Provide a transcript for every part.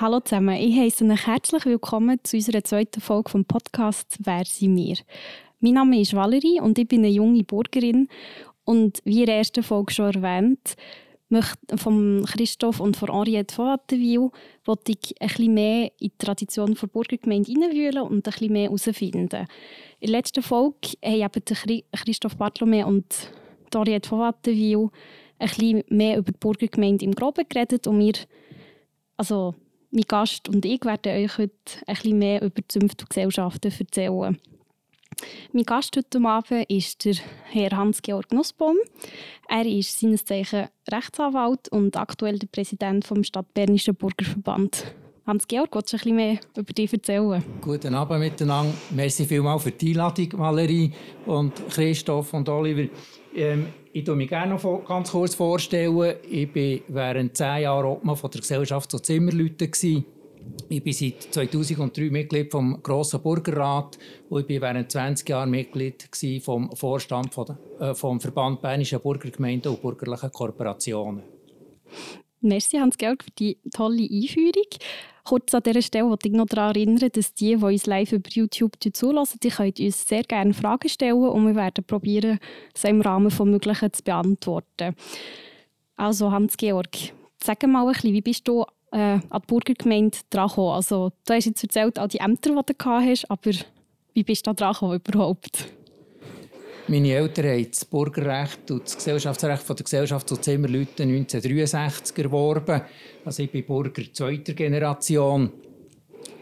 Hallo zusammen, ich heiße euch herzlich willkommen zu unserer zweiten Folge vom Podcast «Wer sind wir?». Mein Name ist Valerie und ich bin eine junge Bürgerin und wie in der ersten Folge schon erwähnt, von Christoph und von Henriette von Wattenwil wollte ich ein bisschen mehr in die Tradition der Burgergemeinde hineinwühlen und ein bisschen mehr herausfinden. In der letzten Folge haben eben Christoph Bartolome und Henriette von Wattenwil ein bisschen mehr über die Burgergemeinde im Groben geredet und wir, also mein Gast und ich werden euch heute ein bisschen mehr über Zünfte und Gesellschaften erzählen. Mein Gast heute Abend ist der Herr Hans-Georg Nussbaum. Er ist seines Zeichen Rechtsanwalt und aktuell der Präsident vom Stadtbernischen Bürgerverband. Hans-Georg, willst du ein bisschen mehr über dich erzählen? Guten Abend miteinander. Merci vielmals für die Einladung, Valerie und Christoph und Oliver. Ähm, ich stelle mich gerne noch ganz kurz vorstellen. Ich war während zehn Jahren Obmann von der Gesellschaft Zimmerleuten. Ich bin seit 2003 Mitglied vom Grossen Bürgerrat und ich war während 20 Jahren Mitglied vom Vorstand von äh, vom Verband Bernischer Bürgergemeinden und bürgerlichen Korporationen. Merci Hans-Georg für die tolle Einführung. Kurz an dieser Stelle wollte ich noch daran erinnern, dass die, die uns live über YouTube zulassen, die können uns sehr gerne Fragen stellen und wir werden probieren, sie im Rahmen des Möglichen zu beantworten. Also Hans-Georg, sag mal ein bisschen, wie bist du äh, an die Burgergemeinde dran gekommen? Also, du hast jetzt erzählt, all die Ämter, die du gehabt hast, aber wie bist du da dran gekommen überhaupt? Meine Eltern haben das Bürgerrecht und das Gesellschaftsrecht von der Gesellschaft zu Zimmerleuten 1963 erworben. Also ich bin Bürger zweiter Generation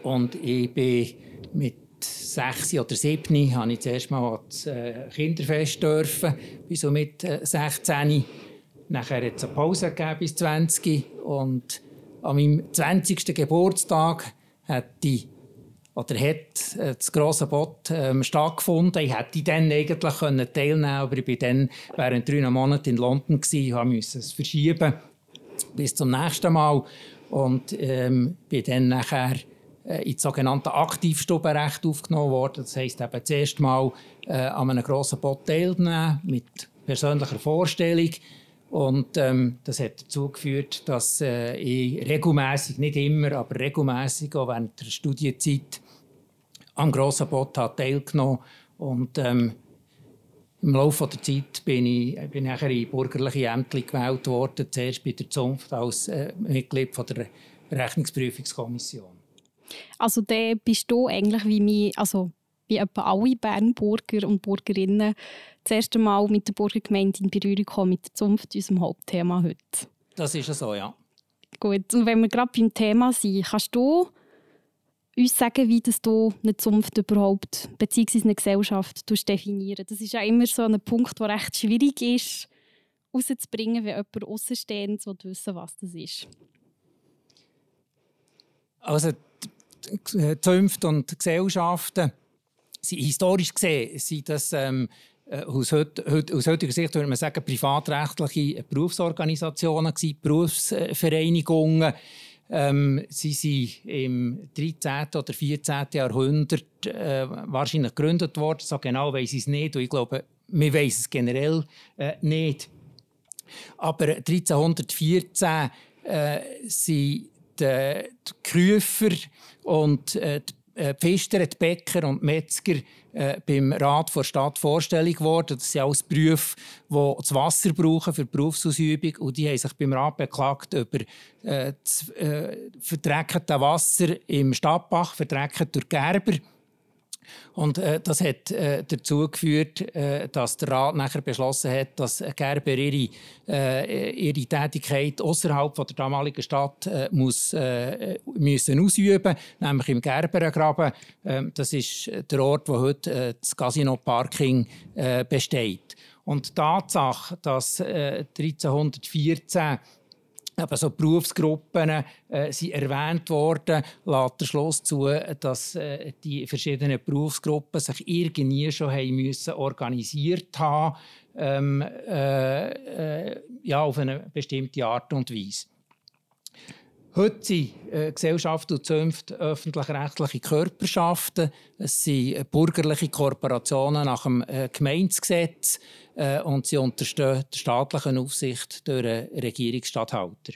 und ich bin mit sechs oder sieben habe ich zuerst mal das äh, Kinderfest dürfen, bis so mit 16. Äh, Nachher hat es eine Pause gegeben bis 20 und an meinem 20. Geburtstag hat die oder hat äh, das grosse Boot ähm, stattgefunden. Ich hätte dann eigentlich können teilnehmen aber ich war dann während drei Monaten in London und musste es verschieben bis zum nächsten Mal. Und ähm, bin dann nachher äh, ins sogenannte Aktivstubenrecht aufgenommen worden. Das heisst eben das erste Mal äh, an einem grossen Boot teilnehmen mit persönlicher Vorstellung. Und ähm, das hat dazu geführt, dass äh, ich regelmäßig, nicht immer, aber regelmäßig auch während der Studienzeit am grossen Boot teilgenommen und ähm, im Laufe der Zeit bin ich, bin ich in bürgerliche Ämter gewählt worden, zuerst bei der Zunft als äh, Mitglied von der Rechnungsprüfungskommission. Also da bist du eigentlich wie mich, also wie etwa alle Bernburger und Bürgerinnen das erste Mal mit der Burgergemeinde in Berührung gekommen mit der Zunft, unserem Hauptthema heute. Das ist so, ja. Gut, und wenn wir gerade beim Thema sind, kannst du uns sagen, wie das du eine Zunft überhaupt, beziehungsweise eine Gesellschaft definieren Das ist ja immer so ein Punkt, der recht schwierig ist, rauszubringen, wenn jemand außenstehend wissen was das ist. Also die Zunft und Gesellschaften sind historisch gesehen sind das ähm, äh, aus, heut, aus, heutiger Sicht würde man sagen privatrechtliche Berufsorganisationen gewesen, Berufsvereinigungen ähm, sie sind im 13. oder 14. Jahrhundert äh, wahrscheinlich gegründet worden. So genau weiß ich es nicht. Und ich glaube, wir wissen es generell äh, nicht. Aber 1314 äh, sind die, die Krüfer und äh, die äh, Pfister, die Bäcker und die Metzger äh, beim Rat der Stadt vorstellig geworden. Das sind alles Berufe, die das Wasser brauchen für die Berufsausübung. Und die haben sich beim Rat beklagt über äh, das äh, verdreckte Wasser im Stadtbach, verdreckt durch Gerber. Und äh, das hat äh, dazu geführt, äh, dass der Rat nachher beschlossen hat, dass Gerber ihre, äh, ihre Tätigkeit außerhalb der damaligen Stadt äh, muss, äh, müssen ausüben, nämlich im Gerberengraben. Ähm, das ist der Ort, wo heute das Casino Parking besteht. Und die Tatsache, dass 1314 Eben so Berufsgruppen äh, sind erwähnt worden, lässt der Schluss zu, dass äh, die verschiedenen Berufsgruppen sich irgendwie schon haben müssen organisiert haben, ähm, äh, äh, ja, auf eine bestimmte Art und Weise. Heute sind äh, Gesellschaften und Zünfte öffentlich-rechtliche Körperschaften. Es sind äh, bürgerliche Korporationen nach dem äh, Gemeindegesetz und sie unterstehen der staatlichen Aufsicht durch einen Regierungsstatthalter.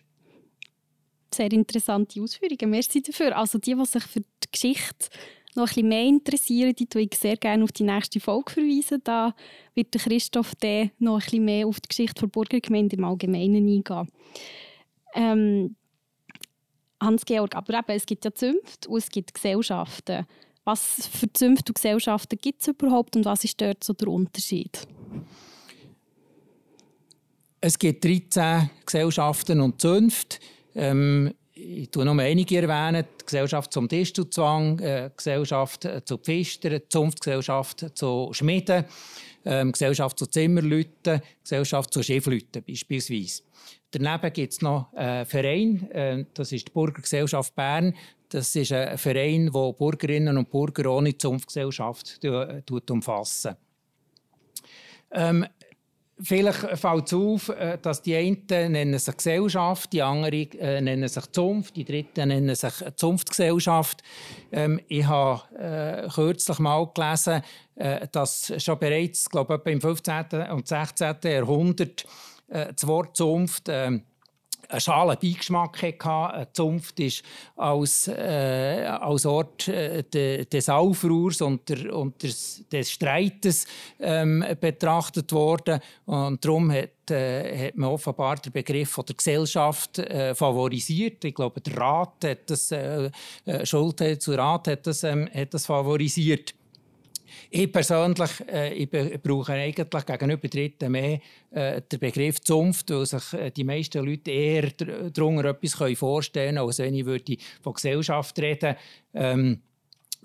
sehr interessante Ausführungen. Merci dafür. Also die, die sich für die Geschichte noch bisschen mehr interessieren, die ich sehr gerne auf die nächste Folge verweisen. Da wird Christoph dann noch bisschen mehr auf die Geschichte der Burgergemeinde im Allgemeinen eingehen. Ähm, Hans-Georg, aber eben, es gibt ja Zünfte und es gibt Gesellschaften. Was für Zünfte und Gesellschaften gibt es überhaupt und was ist dort so der Unterschied? Es gibt 13 Gesellschaften und Zünfte. Ähm, ich tue noch einige erwähnen. Die Gesellschaft zum Distelzwang, äh, Gesellschaft zu Pfistern, Zunftgesellschaft zu Schmieden, ähm, Gesellschaft zu Zimmerleuten, Gesellschaft zu Schiffleuten beispielsweise. Daneben gibt es noch einen Verein, äh, das ist die Burgergesellschaft Bern. Das ist ein Verein, der Bürgerinnen und Bürger ohne Zunftgesellschaft äh, umfassen. Ähm, Vielleicht fällt es auf, äh, dass die einen nennen sich Gesellschaft, die anderen äh, nennen sich Zunft, die dritten nennen sich Zunftgesellschaft. Ähm, ich habe äh, kürzlich mal gelesen, äh, dass schon bereits, glaube ich, im 15. und 16. Jahrhundert äh, das Wort Zunft äh, einen schalen Beigeschmack hatte. Zunft ist als, äh, als Ort äh, de, des Aufruhrs und, der, und des, des Streites ähm, betrachtet worden. Und darum hat, äh, hat man offenbar den Begriff der Gesellschaft äh, favorisiert. Ich glaube, der Rat hat das, äh, äh Schulte zu Rat hat das, ähm, hat das favorisiert. Ich persönlich äh, ich brauche eigentlich gegenüber Dritten mehr äh, den Begriff Zunft, weil sich äh, die meisten Leute eher darunter etwas vorstellen können, als wenn ich würde von Gesellschaft reden ähm,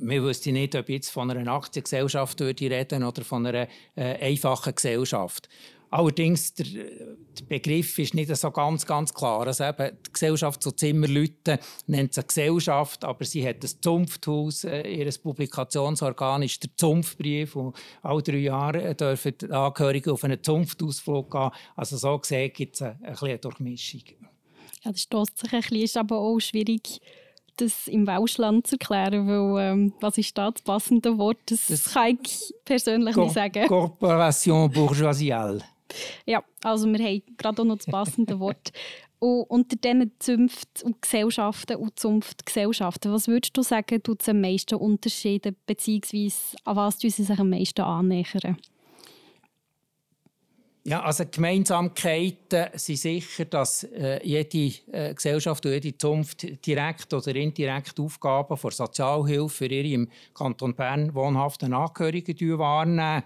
wir wüssten nicht, ob ich jetzt von einer Aktiengesellschaft reden würde oder von einer äh, einfachen Gesellschaft. Allerdings, der, der, Begriff ist nicht so ganz, ganz klar. Also eben, die Gesellschaft zu Zimmerleuten nennt sich Gesellschaft, aber sie hat ein Zunfthaus. Äh, ihr Publikationsorgan ist der Zunftbrief. Und alle drei Jahre dürfen die Angehörigen auf einen Zunftausflug gehen. Also so gesehen gibt es eine, eine Durchmischung. Ja, das stößt sich ein bisschen, ist aber auch schwierig das im Welschland zu erklären, weil ähm, was ist da das passende Wort? Das, das kann ich persönlich nicht sagen. Corporation bourgeoisiale. Ja, also wir haben gerade auch noch das passende Wort. Und unter diesen Zunft und Gesellschaften und Zunftgesellschaften, was würdest du sagen, tut es am meisten unterscheiden, beziehungsweise an was sie sich am meisten annähern? Ja, also Gemeinsamkeiten sind sicher, dass äh, jede äh, Gesellschaft und jede Zunft direkt oder indirekt Aufgaben für Sozialhilfe für ihre im Kanton Bern wohnhaften Angehörigen wahrnehmen.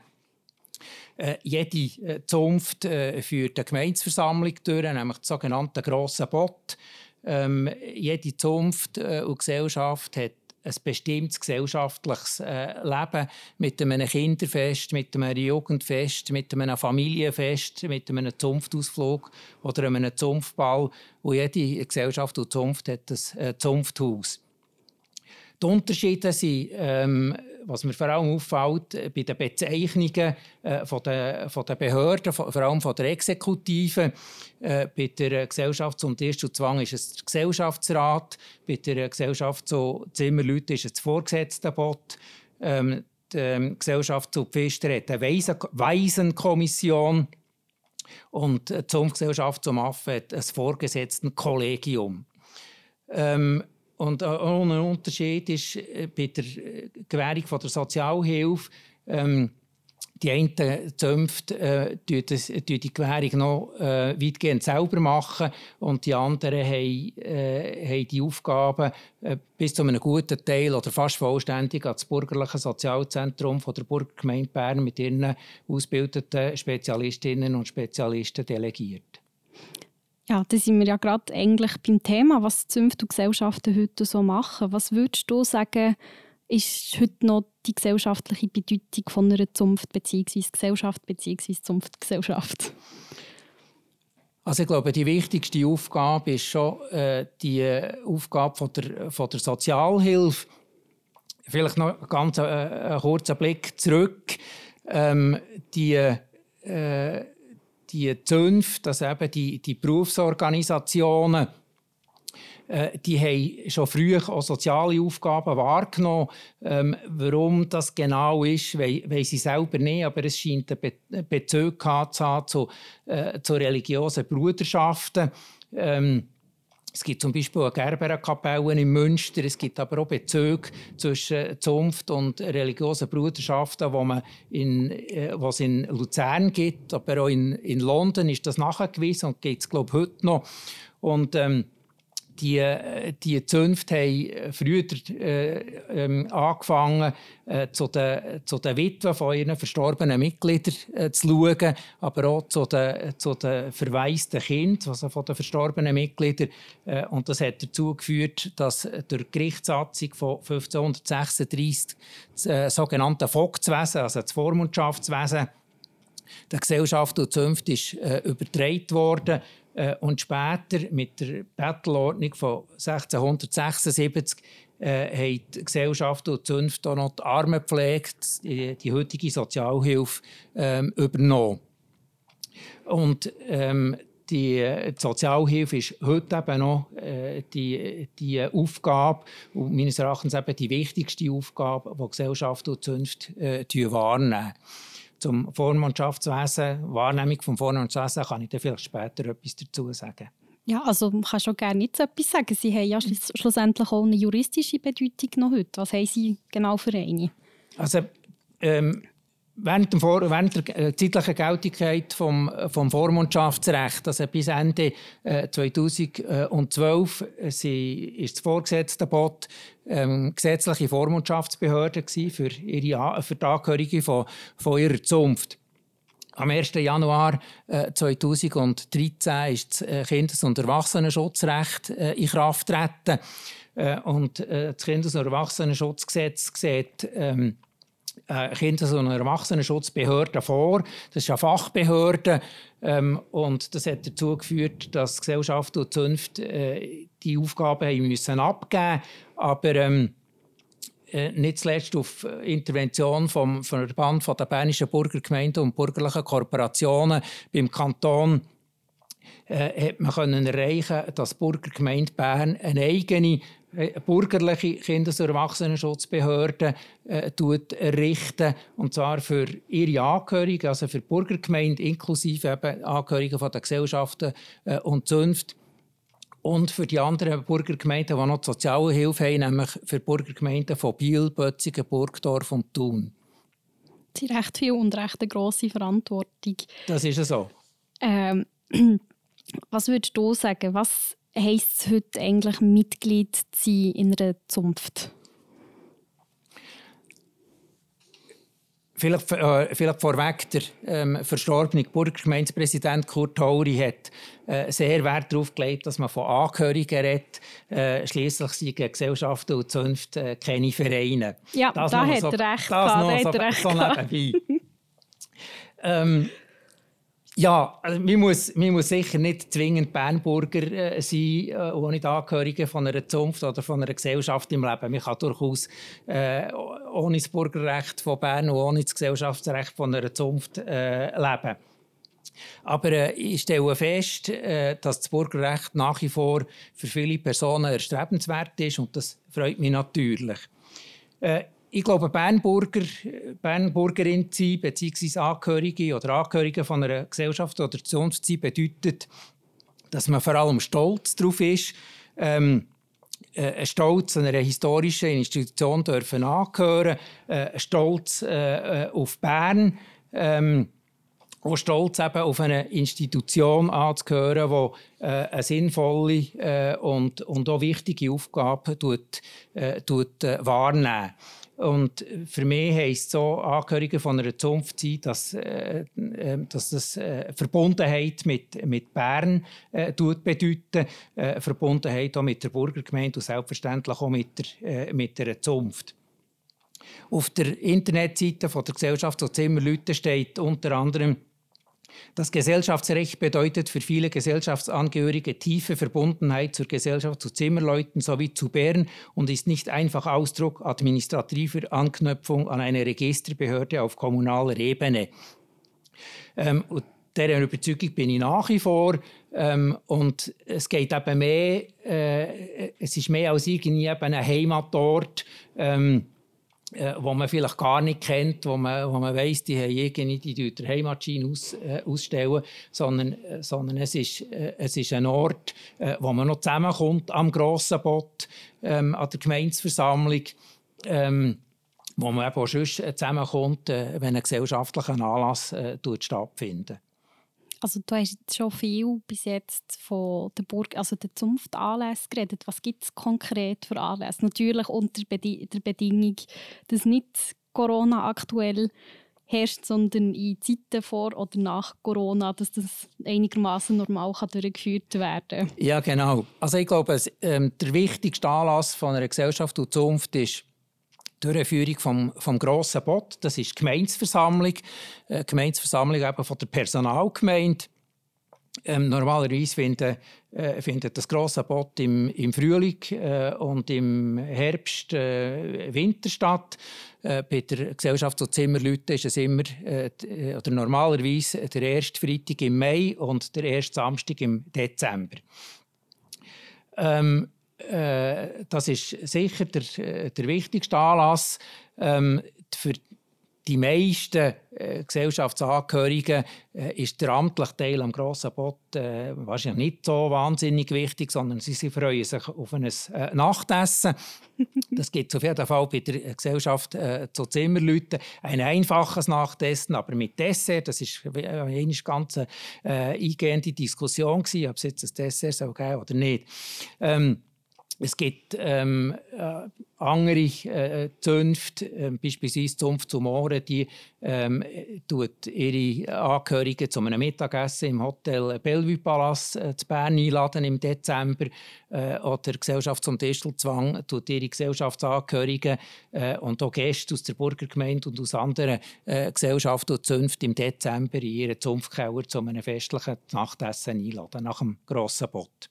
Äh, jede äh, Zunft äh, führt eine Gemeinsversammlung durch, nämlich den sogenannten grossen Bot. Ähm, jede Zunft äh, und Gesellschaft hat ein bestimmtes gesellschaftliches äh, Leben mit einem Kinderfest, mit einem Jugendfest, mit einem Familienfest, mit einem Zunftausflug oder einem Zunftball. Und jede Gesellschaft und Zunft hat ein äh, Zunfthaus. Die Unterschiede sind ähm, was mir vor allem auffällt, äh, bei den Bezeichnungen äh, von, der, von der Behörden, vor allem von der Exekutive. Äh, bei der Gesellschaft zum Tisch und Zwang ist es der Gesellschaftsrat, bei der Gesellschaft zu Zimmerleuten ist es das Vorgesetztenbot. Ähm, die ähm, Gesellschaft zu Pfister hat eine Waisenkommission und die Zunftgesellschaft zum Affen hat ein Vorgesetztenkollegium. Ähm, und auch ein Unterschied ist äh, bei der äh, Gewährung von der Sozialhilfe. Ähm, die einen Zünfte äh, die, die Gewährung noch äh, weitgehend selber machen und die anderen haben, äh, haben die Aufgaben äh, bis zu einem guten Teil oder fast vollständig an das bürgerliche Sozialzentrum von der Burgergemeinde Bern mit ihren ausgebildeten Spezialistinnen und Spezialisten delegiert. Ja, da sind wir ja gerade eigentlich beim Thema, was Zünfte und Gesellschaften heute so machen. Was würdest du sagen, ist heute noch die gesellschaftliche Bedeutung von einer Zunft bzw. Gesellschaft bzw. Zunftgesellschaft? Also ich glaube, die wichtigste Aufgabe ist schon äh, die Aufgabe von der, von der Sozialhilfe. Vielleicht noch ganz äh, einen kurzen Blick zurück. Ähm, die äh, die Zünfte, also eben die, die Berufsorganisationen, äh, die haben schon früh auch soziale Aufgaben wahrgenommen. Ähm, warum das genau ist, weiß sie selber nicht, aber es scheint einen Be Bezug zu haben zu, äh, zu religiösen Bruderschaften. Ähm, es gibt zum Beispiel eine Gerberenkapelle in Münster. Es gibt aber auch Bezüge zwischen Zunft und religiösen Bruderschaften, wo man in, äh, was in Luzern gibt, aber auch in, in London ist das nachgewiesen und gibt es glaube ich heute noch. Und ähm, die, die Zünfte haben früher äh, ähm, angefangen, äh, zu, den, zu den Witwen von ihren verstorbenen Mitgliedern äh, zu schauen, aber auch zu den, zu den verwaisten Kindern, also von den verstorbenen Mitgliedern. Äh, und das hat dazu geführt, dass durch die Gerichtssatzung von 1536 das äh, sogenannte Vogtswesen, also das Vormundschaftswesen, der Gesellschaft und Zunft ist äh, übertragen worden äh, und später mit der Bettelordnung von 1676 äh, haben die Gesellschaft und Zunft auch noch die Armenpflege, die, die heutige Sozialhilfe, ähm, übernommen. Und ähm, die, die Sozialhilfe ist heute eben noch äh, die, die Aufgabe, und meines Erachtens eben die wichtigste Aufgabe, die Gesellschaft und Zunft äh, wahrnehmen zum Vormundschaftswesen, Wahrnehmung vom Vormundschaftswesen, kann ich dann vielleicht später etwas dazu sagen. Ja, also man kann schon gerne nicht so etwas sagen. Sie haben ja schlussendlich auch eine juristische Bedeutung noch heute. Was haben Sie genau für eine? Also, ähm, Während, Vor während der äh, zeitlichen Geltigkeit vom, vom Vormundschaftsrecht, also bis Ende äh, 2012, äh, sie, ist das vorgesetzte Bot ähm, gesetzliche Vormundschaftsbehörde für, ihre, für die Angehörigen von, von ihrer Zunft. Am 1. Januar äh, 2013 ist das äh, Kindes- und Erwachsenenschutzrecht äh, in Kraft getreten. Äh, und äh, das Kindes- und Erwachsenenschutzgesetz sieht ähm, äh, Kinder- und Erwachsenenschutzbehörde vor. Das ist eine Fachbehörde. Ähm, und das hat dazu geführt, dass Gesellschaft und Zunft äh, die Aufgaben haben müssen abgeben Aber ähm, äh, nicht zuletzt auf Intervention vom Verband von der Bernischen Burgergemeinden und bürgerlichen Korporationen beim Kanton äh, hat man können erreichen, dass die Burgergemeinde Bern eine eigene bürgerliche Kindes- und Erwachsenenschutzbehörde äh, errichten und zwar für ihre Angehörigen, also für die Burgergemeinde inklusive eben Angehörige von der Gesellschaften äh, und Zunft und für die anderen Burgergemeinden, die noch die Sozialhilfe haben, nämlich für die Burgergemeinden von Biel, Bötzigen, Burgdorf und Thun. Das ist recht viel und recht eine grosse Verantwortung. Das ist so. Ähm, was würdest du sagen, was heisst es heute eigentlich, Mitglied zu sein in einer Zunft? Vielleicht, äh, vielleicht vorweg, der ähm, verstorbene Burgergemeindepräsident Kurt Hauri hat äh, sehr Wert darauf gelegt, dass man von Angehörigen redet. Äh, Schließlich sind Gesellschaften und Zunft äh, keine Vereine. Ja, das da hat so, er recht. Das noch so, so nebenbei. ähm, ja, also man, muss, man muss sicher nicht zwingend Bernburger äh, sein, äh, ohne die Angehörige von einer Zunft oder von einer Gesellschaft im Leben. Man kann durchaus äh, ohne das Bürgerrecht von Bern und ohne das Gesellschaftsrecht von einer Zunft äh, leben. Aber äh, ich stelle fest, äh, dass das Bürgerrecht nach wie vor für viele Personen erstrebenswert ist und das freut mich natürlich. Äh, ich glaube, Bernburger, Bernburgerin zu sein, beziehungsweise Angehörige oder Angehörige von einer Gesellschaft oder Zunft zu sein, bedeutet, dass man vor allem stolz darauf ist, ähm, äh, Stolz einer historischen Institution dürfen angehören, äh, Stolz äh, auf Bern, ähm, auch stolz eben auf eine Institution anzugehören, die äh, eine sinnvolle äh, und, und auch wichtige Aufgabe tut, äh, tut, äh, wahrnehmen und für mich heisst so, Angehörige von einer Zunft sein, dass, äh, äh, dass das äh, Verbundenheit mit, mit Bern äh, bedeutet, äh, Verbundenheit auch mit der Burgergemeinde und selbstverständlich auch mit der, äh, mit der Zunft. Auf der Internetseite von der Gesellschaft der Zimmerleute steht unter anderem, das Gesellschaftsrecht bedeutet für viele Gesellschaftsangehörige tiefe Verbundenheit zur Gesellschaft, zu Zimmerleuten sowie zu Bern und ist nicht einfach Ausdruck administrativer Anknüpfung an eine Registerbehörde auf kommunaler Ebene. Ähm, dieser Überzeugung bin ich nach wie vor. Ähm, und es geht eben mehr, äh, es ist mehr als irgendwie ein Heimatort. Ähm, äh, wo man vielleicht gar nicht kennt, wo man, wo man weiss, die haben irgendwie die der Heimatschein aus, äh, ausstellen, sondern, äh, sondern es, ist, äh, es ist ein Ort, äh, wo man noch zusammenkommt am grossen Boot, ähm, an der Gemeinsversammlung, ähm, wo man eben auch sonst zusammenkommt, äh, wenn ein gesellschaftlicher Anlass äh, stattfindet. Also du hast schon viel bis jetzt von der Burg, also der Zunftanlässe geredet. Was gibt es konkret für Anlässe? Natürlich unter der Bedingung, dass nicht Corona aktuell herrscht, sondern in Zeiten vor oder nach Corona, dass das einigermaßen normal kann durchgeführt werden Ja, genau. Also ich glaube, ähm, der wichtigste Anlass von einer Gesellschaft und Zunft ist Durchführung vom, vom grossen Bot. Das ist die Gemeinsversammlung, äh, Gemeinsversammlung eben von der Personalgemeinde. Ähm, normalerweise findet, äh, findet das grosse Bot im, im Frühling äh, und im Herbst, äh, Winter statt. Äh, bei der Gesellschaft zu Zimmerleuten ist es immer äh, oder normalerweise der erste Freitag im Mai und der erste Samstag im Dezember. Ähm, äh, das ist sicher der, äh, der wichtigste Anlass. Ähm, für die meisten äh, Gesellschaftsangehörigen äh, ist der amtliche Teil am grossen Boot äh, wahrscheinlich nicht so wahnsinnig wichtig, sondern sie, sie freuen sich auf ein äh, Nachtessen. das gibt es auf jeden Fall bei der Gesellschaft äh, zu Zimmerleuten. Ein einfaches Nachtessen, aber mit Dessert. Das ist eine ganz äh, eingehende Diskussion gewesen, ob es jetzt ein Dessert soll geben oder nicht. Ähm, es gibt ähm, äh, andere äh, Zünfte, äh, beispielsweise Zunft zum Ohren, die ähm, tut ihre Angehörigen zu einem Mittagessen im Hotel Bellevue Palace äh, zu Bern einladen im Dezember. Äh, oder Gesellschaft zum Distelzwang tut ihre Gesellschaftsangehörigen äh, und auch Gäste aus der Burgergemeinde und aus anderen äh, Gesellschaften und Zünften im Dezember in ihren Zunftkeller zu einem festlichen Nachtessen einladen, nach dem grossen Bott.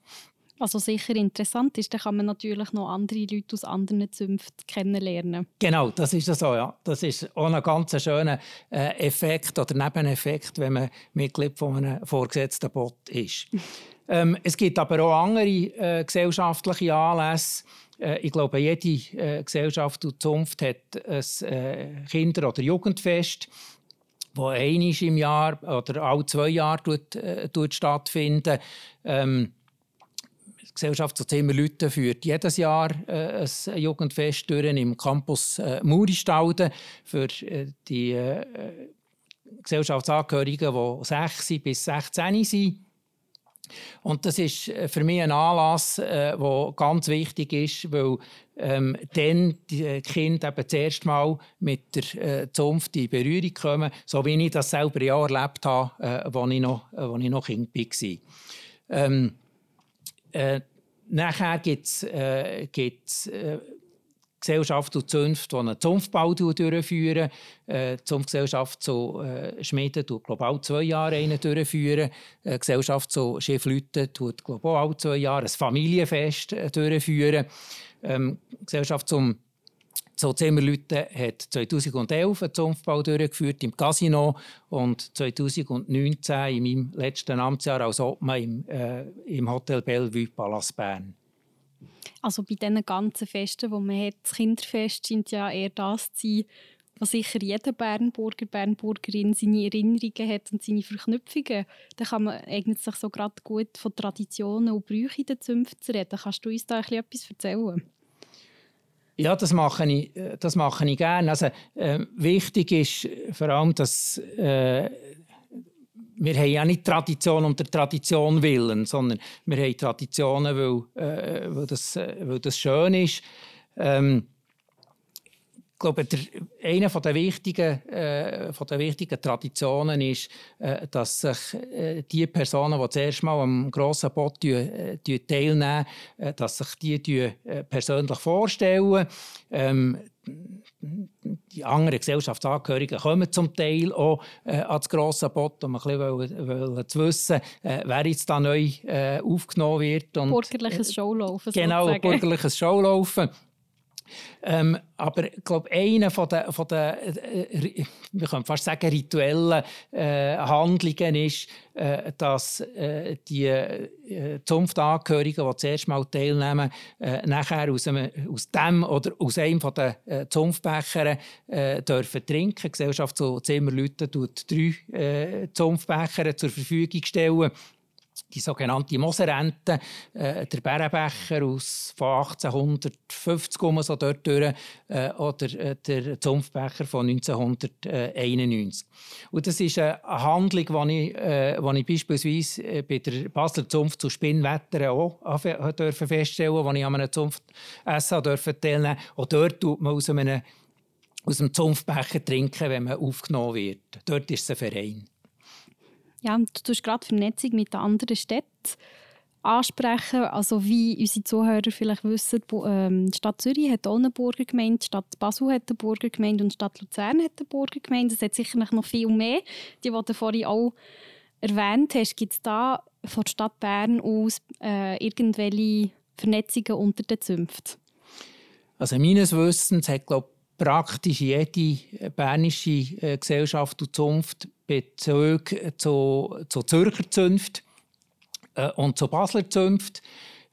Was also sicher interessant ist, dann kann man natürlich noch andere Leute aus anderen Zünften kennenlernen. Genau, das ist so, ja. Das ist auch ein ganz schöner äh, Effekt oder Nebeneffekt, wenn man Mitglied von einem vorgesetzten Bot ist. ähm, es gibt aber auch andere äh, gesellschaftliche Anlässe. Äh, ich glaube, jede äh, Gesellschaft und Zunft hat ein Kinder- oder Jugendfest wo einmal im Jahr oder alle zwei Jahre tut, tut stattfinden. Ähm, Gesellschaft zu Thema Leute führt jedes Jahr äh, ein Jugendfest durch im Campus äh, Muristalden für äh, die äh, Gesellschaftsangehörigen, die 6 bis 16 sind. Und das ist äh, für mich ein Anlass, der äh, ganz wichtig ist, weil ähm, dann die Kinder eben das erste Mal mit der äh, Zunft in Berührung kommen, so wie ich das selber ja erlebt habe, äh, als ich noch, äh, ich noch Kind war. Ähm, äh, nachher gibt es äh, äh, Gesellschaft und Zunft, die einen Zunftbau durchführen. Äh, die Zunftgesellschaft zu äh, Schmieden tut global zwei Jahre einen durchführen. Äh, Gesellschaft zu Schiffleuten tut global zwei Jahre ein Familienfest äh, durchführen. Ähm, Gesellschaft zum so Zimmerleute hat 2011 einen Zunftbau durchgeführt im Casino und 2019 in meinem letzten Amtsjahr als Obmann im, äh, im Hotel Bellevue Palace Bern. Also bei diesen ganzen Festen, die man hat, das Kinderfest scheint ja eher das zu sein, was sicher jeder Bernburger, Bernburgerin seine Erinnerungen hat und seine Verknüpfungen. Da kann man eignet sich so gerade gut von Traditionen und Brüchen in den Zünften zu reden. Kannst du uns da etwas erzählen? Ja, das mache ich, äh, das mache ich gerne. Also, äh, wichtig ist vor allem, dass äh, wir haben ja nicht Tradition um der Tradition willen, sondern wir haben Traditionen, weil, äh, weil, das, äh, weil das schön ist. Ähm, glaube, der, eine der wichtigen, äh, von der wichtigen Traditionen ist, äh, dass sich äh, die Personen, die zuerst mal am grossen Boot äh, teilnehmen, dass sich die, die persönlich vorstellen. Ähm, die anderen Gesellschaftsangehörigen kommen zum Teil auch äh, ans grosse Boot, um ein bisschen wollen, zu wissen, äh, wer jetzt da neu äh, aufgenommen wird. Und, bürgerliches Showlaufen. Genau, bürgerliches Showlaufen. Ähm, aber ich glaube, einer von der, von der äh, wir können fast sagen, rituellen äh, Handlungen ist, äh, dass äh, die äh, Zunftangehörigen, die zuerst mal teilnehmen, äh, nachher aus, einem, aus dem oder aus einem von den äh, Zunftbechern äh, dürfen trinken. Die Gesellschaft zu Zimmerleuten tut drei äh, Zunftbecher zur Verfügung stellen die sogenannte Moserente, äh, der Bärenbecher aus von 1850 um so dort durch, äh, oder äh, der Zunftbecher von 1991. Und das ist eine Handlung, die ich, äh, ich beispielsweise äh, bei der Basler Zunft zu Spinnwetter auch dürfen feststellen durfte, als ich an einem Zunftessen teilnehmen durfte. Auch dort tut man aus einem, aus dem Zunftbecher trinken, wenn man aufgenommen wird. Dort ist es ein Verein. Ja, du tust gerade Vernetzung mit den anderen Städten ansprechen. Also wie unsere Zuhörer vielleicht wissen, ähm, die Stadt Zürich hat auch eine Burgergemeinde, die Stadt Basel hat eine Burgergemeinde und die Stadt Luzern hat eine Burgergemeinde. Es hat sicherlich noch viel mehr. Die, die du vorhin auch erwähnt hast, gibt es da von der Stadt Bern aus äh, irgendwelche Vernetzungen unter den Zünften? Also meines Wissens hat glaube praktisch jede bernische äh, Gesellschaft und Zunft Bezug zu, zu Zürcher Zunft äh, und zu Basler Zunft.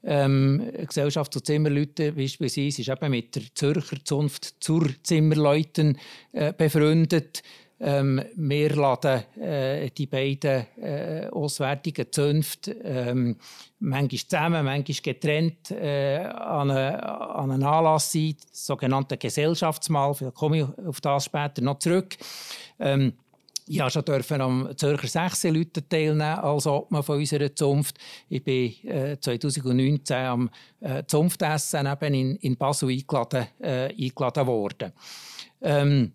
Ähm, Gesellschaft zu Zimmerleuten beispielsweise ist eben mit der Zürcher Zunft zur Zimmerleuten äh, befreundet. Ähm, wir laden äh, die beiden äh, auswärtigen Zünfte ähm, manchmal zusammen, manchmal getrennt äh, an, eine, an einen Anlass ein, das sogenannte Gesellschaftsmahl. Vielleicht komme ich auf das später noch zurück. Ähm, ich durfte schon am Zürcher 16 Leute teilnehmen als Obmann von unserer Zunft. Ich bin äh, 2019 am äh, Zunftessen eben in, in Basel eingeladen, äh, eingeladen worden. Ähm,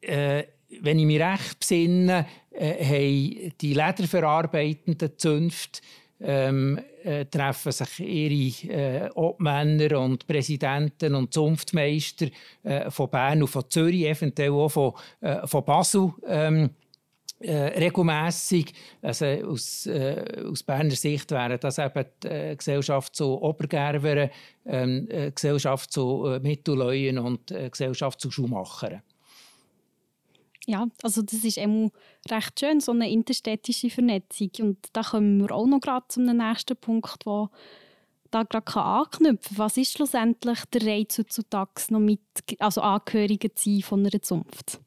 äh, wenn ich mich recht besinne, äh, haben die lederverarbeitenden Zünfte ähm, äh, treffen sich ihre äh, Obmänner und Präsidenten und Zunftmeister äh, von Bern und von Zürich, eventuell auch von, äh, von Basel. Ähm, äh, regelmässig. Also aus, äh, aus Berner Sicht wäre das eben die Gesellschaft zu Obergerveren, ähm, äh, Gesellschaft zu Mittelleuen und Gesellschaft zu Schumachern. Ja, also das ist immer recht schön, so eine interstädtische Vernetzung. Und da kommen wir auch noch gerade zum nächsten Punkt, wo da gerade anknüpfen kann. Was ist schlussendlich der Reiz heutzutage noch mit, also Angehörigen zu sein von einer Zunft?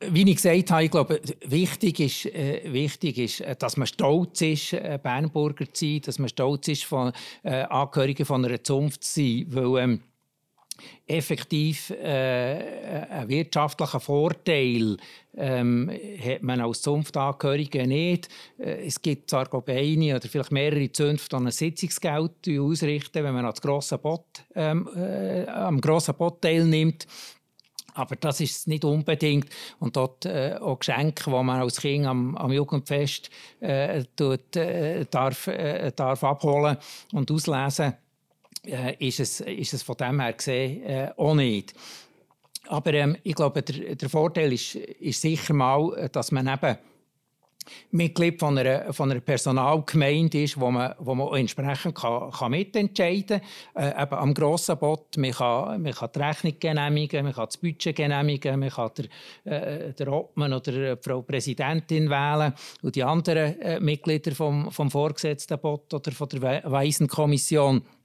Wie ich gesagt habe, ich glaube, wichtig ist, äh, wichtig ist äh, dass man stolz ist, äh, Bernburger zu sein, dass man stolz ist, von, äh, Angehörige von einer Zunft zu sein. Weil, ähm, effektiv äh, einen wirtschaftlichen Vorteil ähm, hat man als Zunftangehörige nicht. Äh, es gibt zwar eine oder vielleicht mehrere Zünfte, die ein Sitzungsgeld ausrichten, wenn man an grossen Bot, ähm, äh, am grossen Bot teilnimmt. Aber das ist nicht unbedingt. Und dort äh, auch Geschenke, die man als Kind am, am Jugendfest äh, tut, äh, darf, äh, darf abholen und auslesen äh, ist, es, ist es von dem her gesehen äh, auch nicht. Aber ähm, ich glaube, der, der Vorteil ist, ist sicher mal, dass man eben Mitglied von einer, von einer Personalgemeinde ist, wo man, wo man entsprechend kann, kann mitentscheiden kann. Äh, eben am grossen Bot, man kann, man kann die Rechnung genehmigen, man kann das Budget genehmigen, man kann der, äh, der Obmann oder die Frau Präsidentin wählen und die anderen äh, Mitglieder vom, vom vorgesetzten Bot oder von der Waisenkommission äh,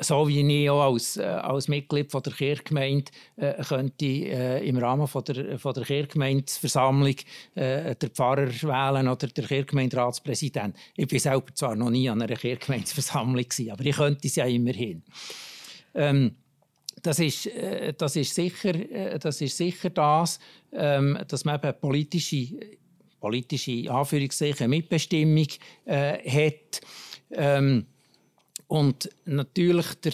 so wie ich auch als, äh, als Mitglied von der Kirchgemeinde äh, könnte äh, im Rahmen von der, von der Kirchgemeindeversammlung äh, den Pfarrer wählen oder der Kirchgemeinderatspräsident. Ich war selber zwar noch nie an einer Kirchgemeindeversammlung, aber ich könnte es ja immerhin. Ähm, das ist, äh, das ist sicher das, ist sicher das ähm, dass man eben politische, politische Anführungszeichen Mitbestimmung hat. Ähm, und natürlich der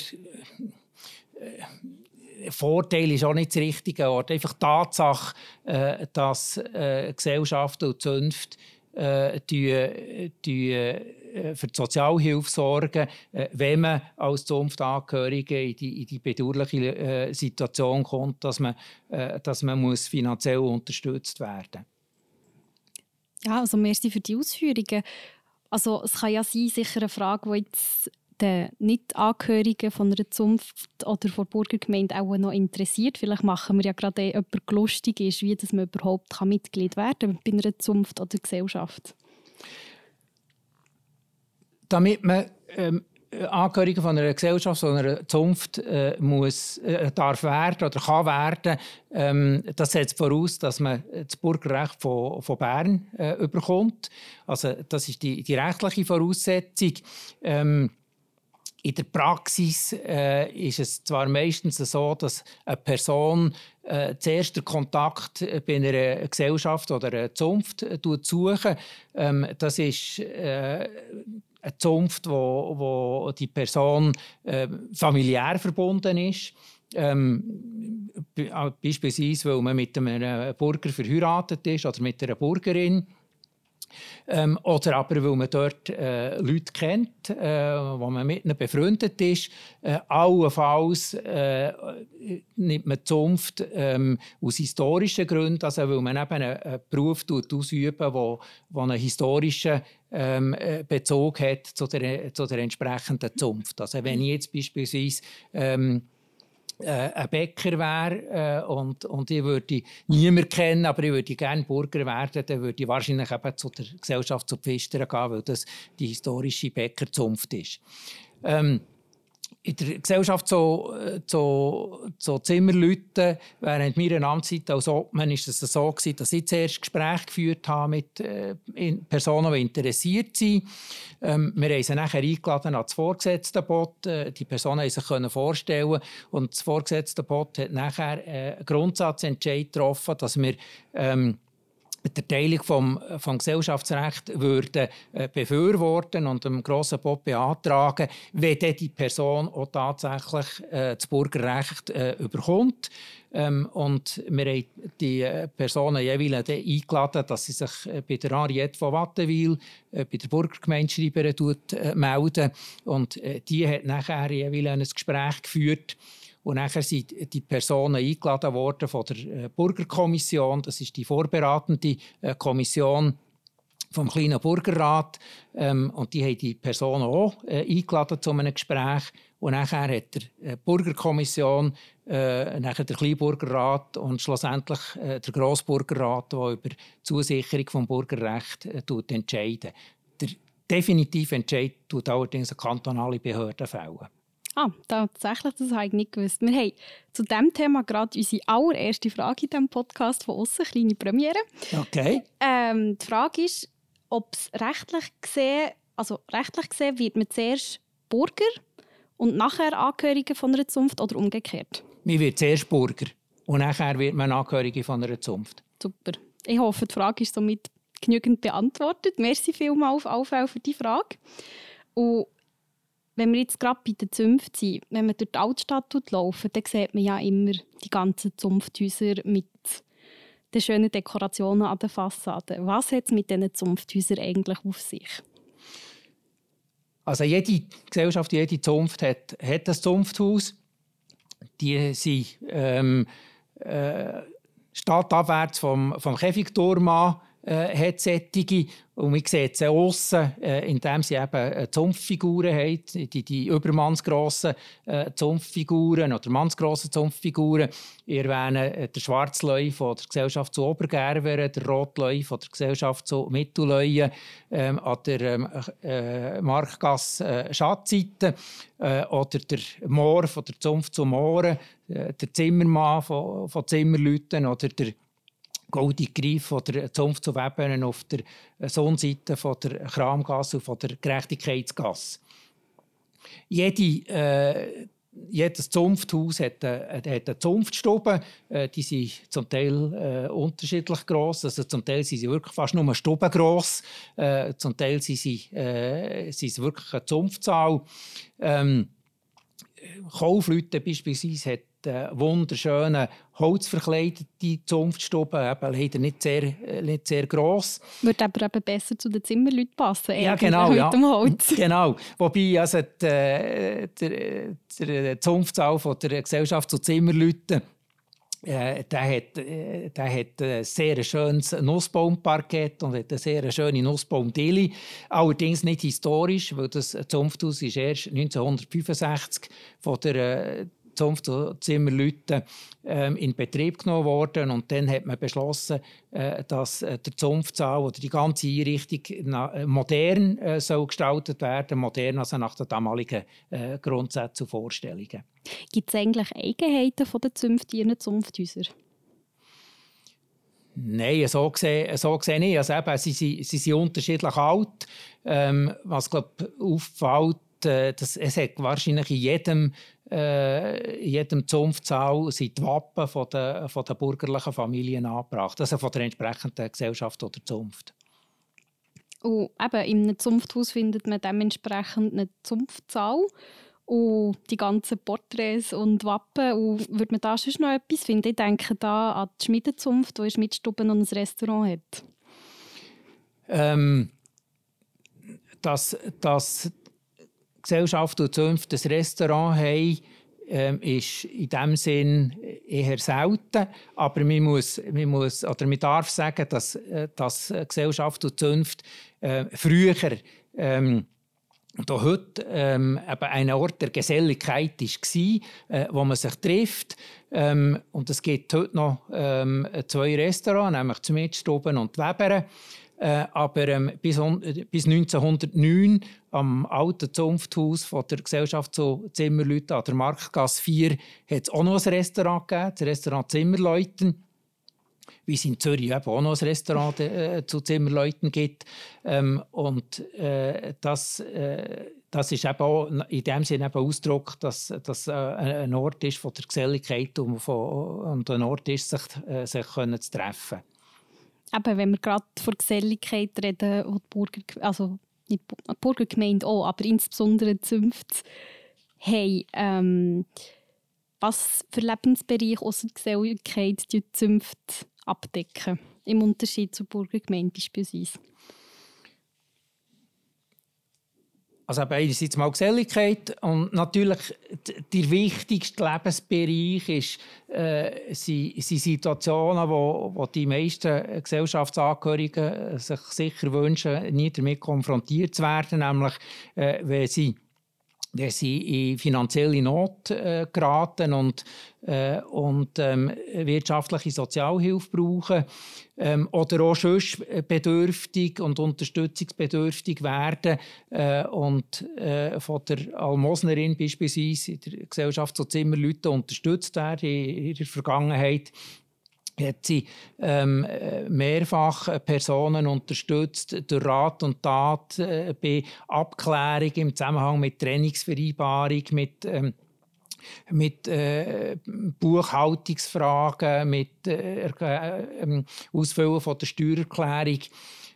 äh, Vorteil ist auch nicht das richtige Ort. Einfach die Tatsache, äh, dass äh, Gesellschaften und Zünfte äh, die, die, äh, für die Sozialhilfe sorgen, äh, wenn man als Zunftangehörige in die, in die bedauerliche äh, Situation kommt, dass man, äh, dass man muss finanziell unterstützt werden Ja, also merci für die Ausführungen. Also es kann ja sein, sicher eine Frage, die jetzt den Nicht-Angehörigen von einer Zunft oder von Burgergemeinde auch noch interessiert. Vielleicht machen wir ja gerade jemanden lustig ist, wie das man überhaupt Mitglied werden kann bei einer Zunft oder Gesellschaft. Damit man ähm, Angehöriger von einer Gesellschaft, von einer Zunft äh, muss, äh, darf werden oder kann werden, ähm, das setzt voraus, dass man das Bürgerrecht von, von Bern äh, überkommt. Also das ist die, die rechtliche Voraussetzung. Ähm, in der Praxis äh, ist es zwar meistens so, dass eine Person äh, zuerst den Kontakt bei einer Gesellschaft oder einer Zunft äh, suchen. Ähm, das ist äh, eine Zunft, wo, wo die Person äh, familiär verbunden ist. Ähm, beispielsweise, weil man mit einem Bürger verheiratet ist oder mit einer Bürgerin. Ähm, oder aber, weil man dort äh, Leute kennt, äh, wo man mit ihnen befreundet ist. Äh, allenfalls äh, nimmt man die Zunft ähm, aus historischen Gründen, also weil man eben einen, einen Beruf ausübt, der wo, wo einen historischen ähm, äh, Bezug hat zu der, zu der entsprechenden Zunft. Also wenn ich jetzt beispielsweise ähm, äh, ein Bäcker wäre äh, und, und ich würde niemanden kennen, aber ich würde gerne Bürger werden, dann würde ich wahrscheinlich eben zu der Gesellschaft zu Pfistern gehen, weil das die historische Bäckerzunft ist. Ähm, in der Gesellschaft so, so, so Zimmerleuten während meiner Amtszeit als Obmann ist es so gewesen, dass ich zuerst Gespräche geführt habe mit äh, Personen, die interessiert sind. Ähm, wir haben sie nachher eingeladen an das vorgesetzte Boot. Äh, die Personen konnten sich vorstellen und das vorgesetzte Boot hat nachher äh, einen Grundsatzentscheid getroffen, dass wir ähm, die Erteilung vom, vom Gesellschaftsrecht würde äh, befürworten und dem grossen Bob beantragen, wenn die Person auch tatsächlich äh, das Bürgerrecht äh, überkommt. Ähm, und wir haben die äh, Personen jeweils eingeladen, dass sie sich äh, bei der Ariette von Wattenwil, äh, bei der Burgergemeinschreiberin äh, melden. Und äh, die hat nachher jeweils ein Gespräch geführt und nachher sind die Personen eingeladen worden von der äh, Bürgerkommission. Das ist die vorberatende äh, Kommission vom kleinen Bürgerrat. Ähm, und die haben die Personen auch äh, eingeladen zu einem Gespräch. Und nachher hat die Bürgerkommission, äh, nachher der Kleinbürgerrat und schlussendlich äh, der Grossbürgerrat, der über die Zusicherung des Bürgerrechts äh, entscheidet. Der definitive Entscheid tut allerdings eine kantonale Behörde fällen. Ah, tatsächlich, das habe ich nicht gewusst. Wir haben zu diesem Thema gerade unsere allererste Frage in diesem Podcast von außen, kleine Premiere. Okay. Ähm, die Frage ist, ob es rechtlich gesehen, also rechtlich gesehen, wird man zuerst Bürger und nachher Angehörige von einer Zunft oder umgekehrt? Man wird zuerst Bürger und nachher wird man Angehörige von einer Zunft. Super. Ich hoffe, die Frage ist somit genügend beantwortet. Merci vielmals auf für die Frage. Und wenn wir jetzt gerade bei der Zunft sind, wenn man durch die Altstadt laufen, dann sieht man ja immer die ganzen Zunfthäuser mit den schönen Dekorationen an der Fassade. Was hat es mit diesen Zunfthäusern eigentlich auf sich? Also jede Gesellschaft, jede Zunft hat, hat ein Zunfthaus. Die sind ähm, äh, stadtabwärts vom, vom Käfigturm an äh, hat solche. Und man sieht sie aussen, äh, indem sie eben äh, Zumpffiguren haben, die, die übermannsgrossen äh, Zumpffiguren oder mannsgrossen Zumpffiguren. Ich erwähne äh, den Schwarzleu von der Gesellschaft zu Obergerveren, der Rotleu von der Gesellschaft zu Mittelleuen, ähm, an der ähm, äh, Markgasse äh, Schatzseite äh, oder der Moor von der Zunft zu Mooren, äh, der Zimmermann von, von Zimmerleuten oder der Goldig Greif von der Zunft zu Webenen auf der Sonnenseite von der Kramgasse und von der Gerechtigkeitsgasse. Jede, äh, jedes Zunfthaus hat eine, eine Zunftstube. Äh, die sind zum Teil äh, unterschiedlich gross. Also zum Teil sind sie wirklich fast nur Stuben gross. Äh, zum Teil sind sie, äh, sind sie wirklich eine Zunftzahl. Ähm, Kaufleute beispielsweise hat äh, wunderschöne holzverkleidete Zunftstube, eben leider nicht sehr, äh, nicht sehr gross. Würde aber eben besser zu den Zimmerleuten passen. Ja, genau. Ja. Holz. genau. Wobei also die, äh, der, der Zunftzahl von der Gesellschaft zu Zimmerleuten äh, der hat, äh, der hat ein sehr schönes Nussbaumparkett und hat eine sehr schöne Nussbaumdeli. Allerdings nicht historisch, weil das Zunfthaus ist erst 1965 von der Zunft zu Zimmerleuten ähm, in Betrieb genommen worden und dann hat man beschlossen, äh, dass äh, der Zunftsaal oder die ganze Einrichtung äh, modern äh, soll gestaltet werden, modern also nach den damaligen äh, Grundsätzen und Vorstellungen. Gibt es eigentlich Eigenheiten von der Zunft in Zunfthäusern? Nein, so gesehen, so gesehen nicht. Also eben, sie, sie, sie sind unterschiedlich alt. Ähm, was glaub, auffällt, äh, das, es hat wahrscheinlich in jedem, äh, in jedem Zunftsaal sind die Wappen von der, von der bürgerlichen Familien angebracht, also von der entsprechenden Gesellschaft oder Zunft. Und eben, in einem Zunfthaus findet man dementsprechend einen Zunftsaal und die ganzen Porträts und Wappen. Und würde man da schon noch etwas finden? Ich denke da an die Schmiedezunft, die Schmiedstube und ein Restaurant hat. Ähm, dass, dass Gesellschaft und Zunft ein Restaurant haben, ähm, ist in diesem Sinn eher selten. Aber man, muss, man, muss, oder man darf sagen, dass, äh, dass Gesellschaft und Zunft äh, früher ähm, und auch heute ähm, ein Ort der Geselligkeit war, äh, wo man sich trifft. Ähm, und es gibt heute noch ähm, zwei Restaurants, nämlich die Mitstuben und Weberen. Äh, aber ähm, bis, bis 1909 am alten Zunfthaus von der Gesellschaft zu Zimmerleuten an der Marktgasse 4 hat es auch noch ein Restaurant gegeben, das Restaurant Zimmerleuten wie es in Zürich eben auch noch ein Restaurant äh, zu Zimmerleuten gibt. Ähm, und äh, das, äh, das ist eben auch in dem Sinne eben Ausdruck, dass das äh, ein Ort ist von der Geselligkeit und, von, und ein Ort ist, sich, äh, sich können zu treffen eben, wenn wir gerade von Geselligkeit reden, wo die Burger, also die Burgergemeinde auch, aber insbesondere die Zünfte haben, ähm, was für Lebensbereiche außer Geselligkeit die Zünfte abdecken, im Unterschied zur Burgergemeinde beispielsweise? Also einerseits mal Geselligkeit und natürlich der wichtigste Lebensbereich ist, äh, sind, Situationen, wo, wo die meisten Gesellschaftsangehörigen sich sicher wünschen, nie damit konfrontiert zu werden, nämlich äh, wenn sie wenn sie in finanzielle Not äh, geraten und, äh, und ähm, wirtschaftliche Sozialhilfe brauchen ähm, oder auch sonst bedürftig und unterstützungsbedürftig werden äh, und äh, von der Almosnerin beispielsweise in der Gesellschaft so Zimmerleute unterstützt werden in ihrer Vergangenheit hat sie ähm, mehrfach Personen unterstützt durch Rat und Tat äh, bei Abklärung im Zusammenhang mit Trainingsvereinbarung, mit ähm, mit äh, Buchhaltungsfragen, mit äh, äh, Ausfüllen von der Steuererklärung.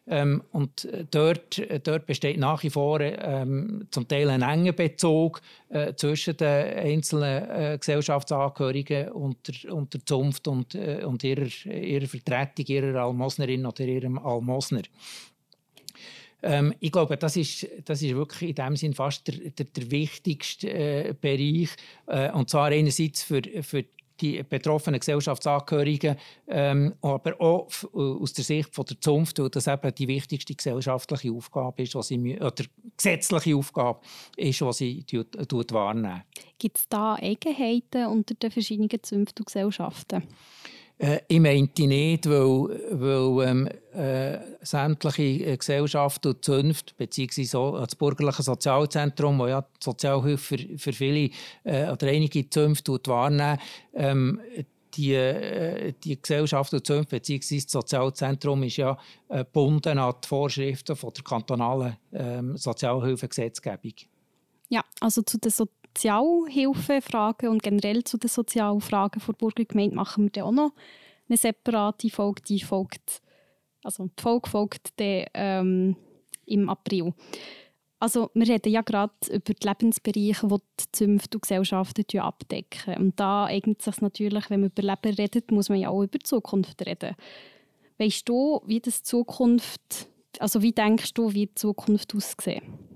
Ähm, und dort, dort besteht nach wie vor ähm, zum Teil ein enger Bezug äh, zwischen den einzelnen äh, Gesellschaftsangehörigen und der, und der Zunft und, äh, und ihrer, ihrer Vertretung, ihrer Almosnerin oder ihrem Almosner. Ähm, ich glaube, das ist, das ist wirklich in dem Sinn fast der, der, der wichtigste äh, Bereich. Äh, und zwar einerseits für, für die betroffenen Gesellschaftsangehörigen, ähm, aber auch aus der Sicht von der Zunft, weil das eben die wichtigste gesellschaftliche Aufgabe ist, was sie, oder gesetzliche Aufgabe ist, die sie tut, wahrnehmen. Gibt es da Eigenheiten unter den verschiedenen Zünften und Gesellschaften? Äh, ich meinte nicht, weil, weil ähm, äh, sämtliche äh, Gesellschaften und Zünfte, beziehungsweise so, das bürgerliche Sozialzentrum, das ja die Sozialhilfe für, für viele äh, oder einige Zünfte wahrnehmen, ähm, die, äh, die Gesellschaft und Zünfte, beziehungsweise das Sozialzentrum ist ja äh, gebunden an die Vorschriften von der kantonalen ähm, Sozialhilfegesetzgebung. Ja, also zu den so Sozialhilfefragen und generell zu den Sozialfragen der Burgergemeinde machen wir dann auch noch eine separate Folge. Die folgt, also die Folge folgt dann, ähm, im April. Also wir reden ja gerade über die Lebensbereiche, die die Zünfte und Gesellschaften abdecken. Und da eignet es sich natürlich, wenn man über Leben redet, muss man ja auch über die Zukunft reden. Weißt du, wie das Zukunft, also wie denkst du, wie die Zukunft aussehen?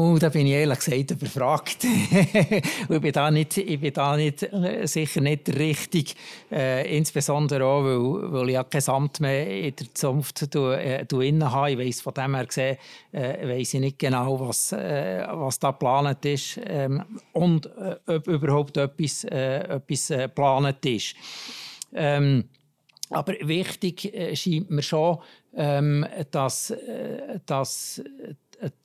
Oh, da bin ich ehrlich gesagt überfragt. ich bin da nicht, ich bin da nicht, äh, sicher nicht richtig. Äh, insbesondere auch, weil, weil ich ja kein Amt mehr in der Zunft äh, inne habe. Ich weiss von dem her gesehen, äh, weiss ich nicht genau, was, äh, was da geplant ist ähm, und äh, ob überhaupt etwas, äh, etwas äh, geplant ist. Ähm, aber wichtig scheint mir schon, ähm, dass, dass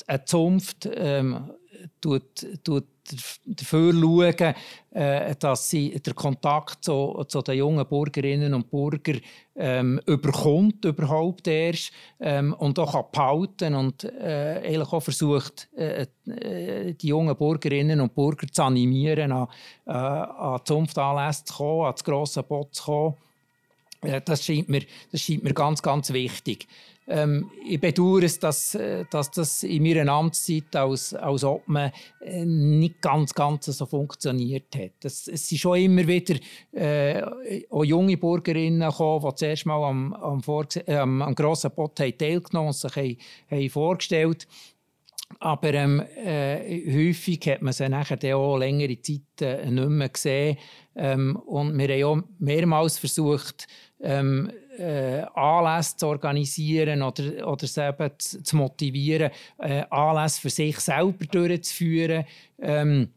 eine Zunft ähm, tut, tut dafür schauen, äh, dass sie den Kontakt zu, zu den jungen Bürgerinnen und Bürgern ähm, überkommt überhaupt erst ähm, und auch behalten und äh, eigentlich auch versucht, äh, die jungen Bürgerinnen und Bürger zu animieren, an, äh, an Zunftanlässe zu kommen, an das grosse Boot zu kommen. Das scheint, mir, das scheint mir ganz, ganz wichtig. Ähm, ich bedauere es, dass, äh, dass das in meiner Amtszeit als, als Obmann äh, nicht ganz, ganz so funktioniert hat. Es, es sind schon immer wieder äh, auch junge Bürgerinnen gekommen, die zuerst mal am, am, äh, am, am grossen Pot haben teilgenommen und sich haben, haben vorgestellt aber ähm, äh, häufig hat man sie nachher auch längere Zeit äh, nicht mehr gesehen. Ähm, und wir haben auch mehrmals versucht, ähm, äh, Anlässe zu organisieren oder, oder sie eben zu, zu motivieren, äh, Anlässe für sich selber durchzuführen. Ähm,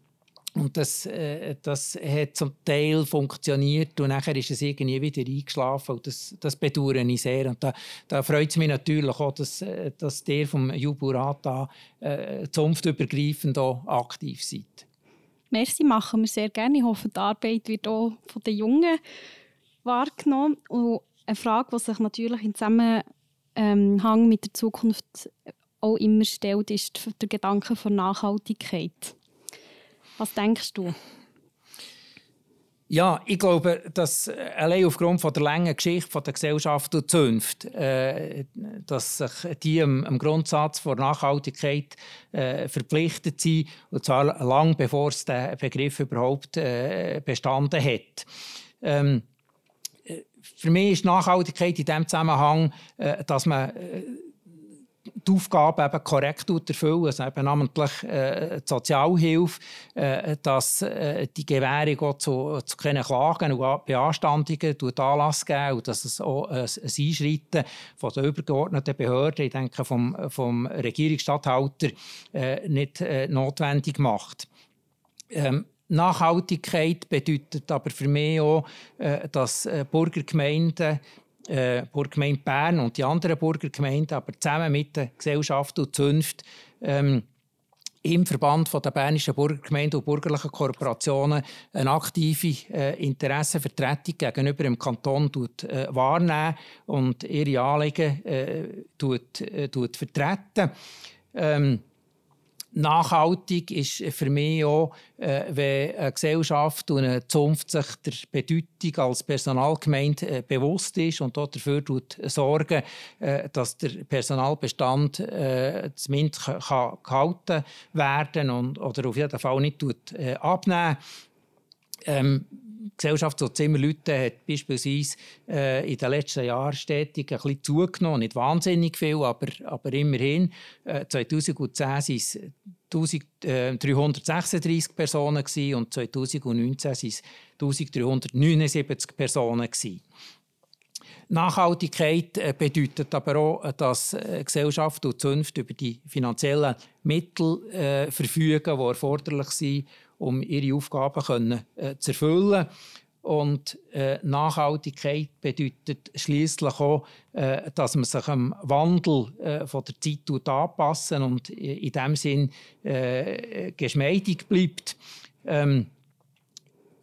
und das, äh, das hat zum Teil funktioniert und nachher ist es irgendwie wieder eingeschlafen. Und das, das bedauere ich sehr. Und da, da freut es mich natürlich auch, dass, äh, dass der vom Juburat da äh, zunftübergreifend aktiv seid. Merci, machen wir sehr gerne. Ich hoffe, die Arbeit wird auch von den Jungen wahrgenommen. Und eine Frage, die sich natürlich im Zusammenhang mit der Zukunft auch immer stellt, ist der Gedanke der Nachhaltigkeit. Was denkst du? Ja, ich glaube, dass allein aufgrund von der langen Geschichte von der Gesellschaft und Zunft, äh, dass sich die am, Grundsatz von Nachhaltigkeit äh, verpflichtet sind, und zwar lang bevor es der Begriff überhaupt äh, bestanden hat. Ähm, für mich ist Nachhaltigkeit in dem Zusammenhang, äh, dass man äh, die Aufgaben eben korrekt erfüllen, also eben namentlich äh, die Sozialhilfe, äh, dass äh, die Gewährung auch zu, zu keinen Klagen und Beanstandungen Anlass geben und dass es auch ein, ein Einschreiten von den übergeordneten Behörden, ich denke vom, vom Regierungsstatthalter, äh, nicht äh, notwendig macht. Ähm, Nachhaltigkeit bedeutet aber für mich auch, äh, dass äh, Burgergemeinden äh, Burgergemeinde Bern und die anderen Burgergemeinden, aber zusammen mit der Gesellschaft und Zunft ähm, im Verband der bernischen Burgergemeinden und bürgerlichen Kooperationen eine aktive äh, Interessenvertretung gegenüber dem Kanton tut, äh, wahrnehmen und ihre Anliegen äh, tut, tut vertreten. Ähm, Nachhaltig ist für mich auch, äh, wenn eine Gesellschaft und eine Zunft sich der Bedeutung als Personalgemeinde äh, bewusst ist und dafür sorgen, äh, dass der Personalbestand zumindest kann gehalten werden und, oder auf jeden Fall nicht abnehmen. Ähm, Gesellschaft so Zimmerleute hat beispielsweise äh, in den letzten Jahren stetig ein bisschen zugenommen. Nicht wahnsinnig viel, aber, aber immerhin. Äh, 2010 waren es 1336 Personen gewesen, und 2019 waren es 1379 Personen. Gewesen. Nachhaltigkeit äh, bedeutet aber auch, dass äh, Gesellschaft und Zunft über die finanziellen Mittel äh, verfügen, die erforderlich sind, um ihre Aufgaben können, äh, zu erfüllen. Und äh, Nachhaltigkeit bedeutet schließlich auch, äh, dass man sich am Wandel äh, von der Zeit anpassen und in dem Sinn äh, geschmeidig bleibt. Ähm,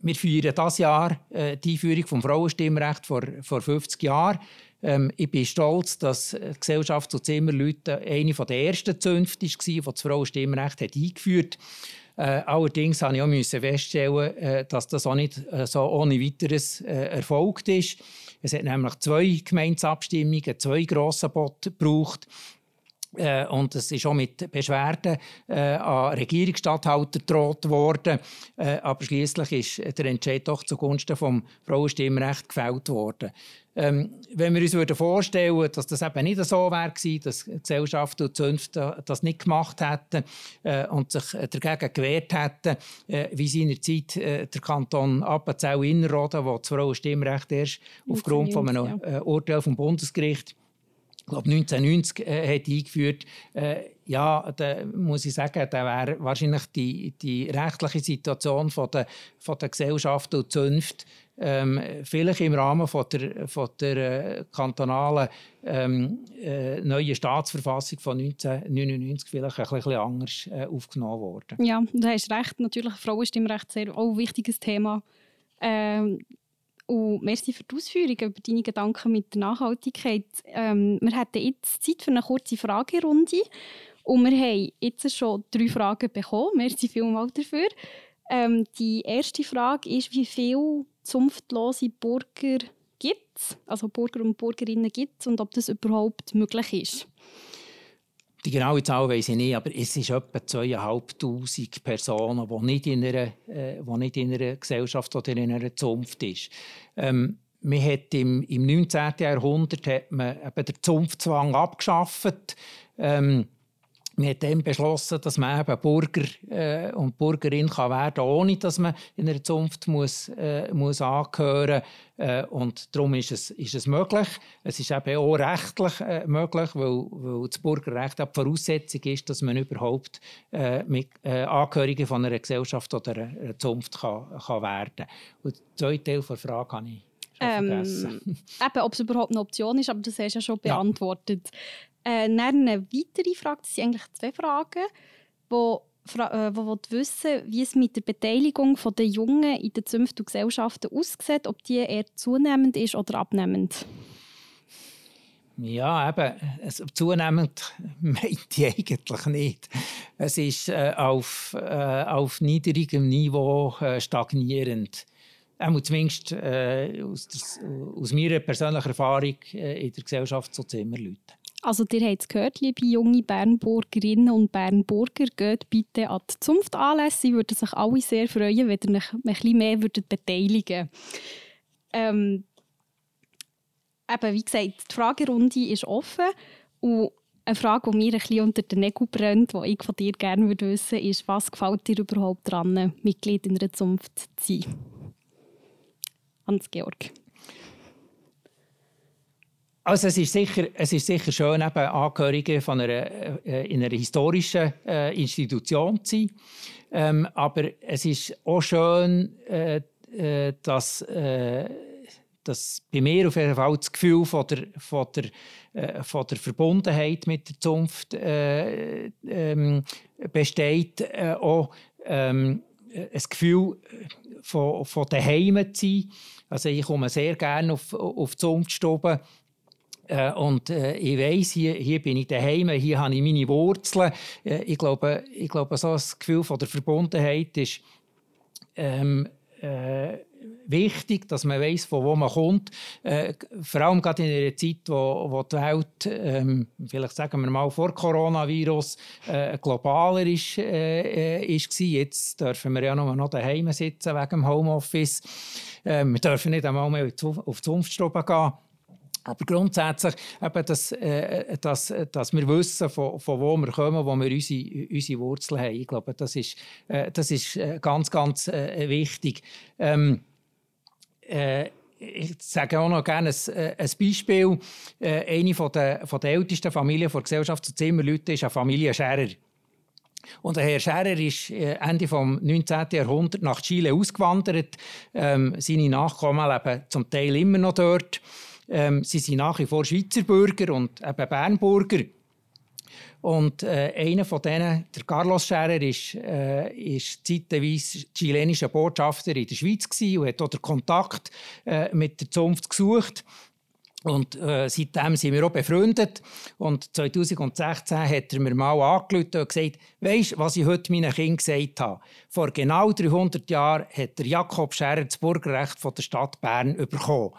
wir feiern dieses Jahr äh, die Einführung des Frauenstimmrechts vor, vor 50 Jahren. Ähm, ich bin stolz, dass die Gesellschaft zu Zimmerleuten eine der ersten Zünfte war, die das Frauenstimmrecht hat eingeführt hat. Äh, allerdings musste ich auch feststellen, äh, dass das auch nicht äh, so ohne weiteres äh, erfolgt ist. Es hat nämlich zwei Gemeinsabstimmungen, zwei grosse Bote gebraucht. Äh, und es ist auch mit Beschwerden äh, an Regierungsstatthalter gedroht worden. Äh, aber schließlich ist der Entscheid doch zugunsten des Frauenstimmrechts gefällt worden. Ähm, wenn wir uns vorstellen würden, dass das eben nicht so wäre, dass die Gesellschaft und Zunft das nicht gemacht hätten äh, und sich dagegen gewehrt hätten, äh, wie seinerzeit äh, der Kanton Appenzell-Innerrhoden, wo das Frauenstimmrecht erst aufgrund von einem äh, Urteil vom Bundesgericht ich glaube 1990 äh, hat eingeführt, äh, ja, da muss ich sagen, da wäre wahrscheinlich die, die rechtliche Situation von der, von der Gesellschaft und Zunft ähm, vielleicht im Rahmen von der, von der äh, kantonalen ähm, äh, neuen Staatsverfassung von 1999 vielleicht ein bisschen anders äh, aufgenommen worden. Ja, du hast recht. Natürlich, Frauenstimmrecht ist auch ein wichtiges Thema. Ähm, und merci für die Ausführungen über deine Gedanken mit der Nachhaltigkeit. Ähm, wir hätten jetzt Zeit für eine kurze Fragerunde. Und wir haben jetzt schon drei Fragen bekommen. Merci vielmals dafür. Ähm, die erste Frage ist, wie viele zunftlose Bürger gibt es, also Bürger und Bürgerinnen gibt es und ob das überhaupt möglich ist. Die genaue Zahl weiß ich nicht, aber es sind etwa 2500 Personen, die nicht in einer, äh, die nicht in einer Gesellschaft oder in einer Zunft sind. Ähm, man hat im, im 19. Jahrhundert hat man eben den Zunftzwang abgeschafft. Ähm, man hat dann beschlossen, dass man eben Bürger äh, und Bürgerin kann werden kann, ohne dass man in einer Zunft muss, äh, muss angehören muss. Äh, und darum ist es, ist es möglich. Es ist eben auch rechtlich äh, möglich, weil, weil das Bürgerrecht auch die Voraussetzung ist, dass man überhaupt äh, mit, äh, Angehörige von einer Gesellschaft oder einer Zunft kann, kann werden kann. Und den zweiten Teil der Frage habe ich ähm, eben, ob es überhaupt eine Option ist, aber das hast du ja schon beantwortet. Ja. Äh, eine weitere Frage, das sind eigentlich zwei Fragen, wo äh, wo wissen wie es mit der Beteiligung der Jungen in den Zünften Gesellschaften aussieht, ob die eher zunehmend ist oder abnehmend. Ja, eben, also zunehmend meint ich eigentlich nicht. Es ist äh, auf, äh, auf niedrigem Niveau äh, stagnierend. Auch zumindest äh, aus, der, aus meiner persönlichen Erfahrung äh, in der Gesellschaft so Zimmerleute. Also ihr habt es gehört, liebe junge Bernburgerinnen und Bernburger, geht bitte an die Zunftanlässe. Sie würden sich alle sehr freuen, wenn ihr euch ein bisschen mehr würdet beteiligen ähm, eben, wie gesagt, die Fragerunde ist offen und eine Frage, die mir ein bisschen unter den Nägeln brennt, die ich von dir gerne würde wissen ist, was gefällt dir überhaupt daran, Mitglied in einer Zunft zu sein? Hans-Georg. Also es ist sicher, es ist sicher schön, eben Angehörige von einer, äh, in einer historischen äh, Institution zu sein. Ähm, aber es ist auch schön, äh, äh dass, äh, dass bei mir auf jeden Fall das Gefühl von der, von der, äh, von der Verbundenheit mit der Zunft ähm, besteht. auch ähm, ein Gefühl von, von daheim zu sein. Also ich komme sehr gerne auf, auf die Zunftstube äh, und äh, ich weiß, hier, hier bin ich daheim, hier habe ich meine Wurzeln. Äh, ich, glaube, ich glaube, so ein Gefühl von der Verbundenheit ist ähm, äh, wichtig, dass man weiß, von wo man kommt. Vor allem gerade in einer Zeit, wo, wo die Welt, ähm, vielleicht sagen wir mal vor Coronavirus, globaler ist, äh, ist war. Jetzt dürfen wir ja nur noch daheim sitzen wegen dem Homeoffice. Wir dürfen nicht einmal mehr auf die Zunftstube gehen. Aber grundsätzlich, eben, dass, äh, dass, dass wir wissen, von, von wo wir kommen, wo wir unsere, unsere Wurzeln haben. Ich glaube, das ist, äh, das ist äh, ganz, ganz äh, wichtig. Ähm, äh, ich sage auch noch gerne ein, äh, ein Beispiel. eine von der, von der ältesten Familien der Gesellschaft zu Zimmerleuten ist eine Familie Scherer. Und der Herr Scherer ist Ende des 19. Jahrhunderts nach Chile ausgewandert. Ähm, seine Nachkommen leben zum Teil immer noch dort. Ähm, sie sind nach wie vor Schweizer Bürger und eben Bernburger. Und äh, einer von denen, der Carlos Scherer, ist, äh, ist zeitweise chilenischer Botschafter in der Schweiz und hat den Kontakt äh, mit der Zunft gesucht. Und äh, seitdem sind wir auch befreundet. Und 2016 hat er mir mal angerufen und gesagt, weisst was ich heute meinen Kindern gesagt habe? Vor genau 300 Jahren hat der Jakob Scherer das Bürgerrecht von der Stadt Bern bekommen.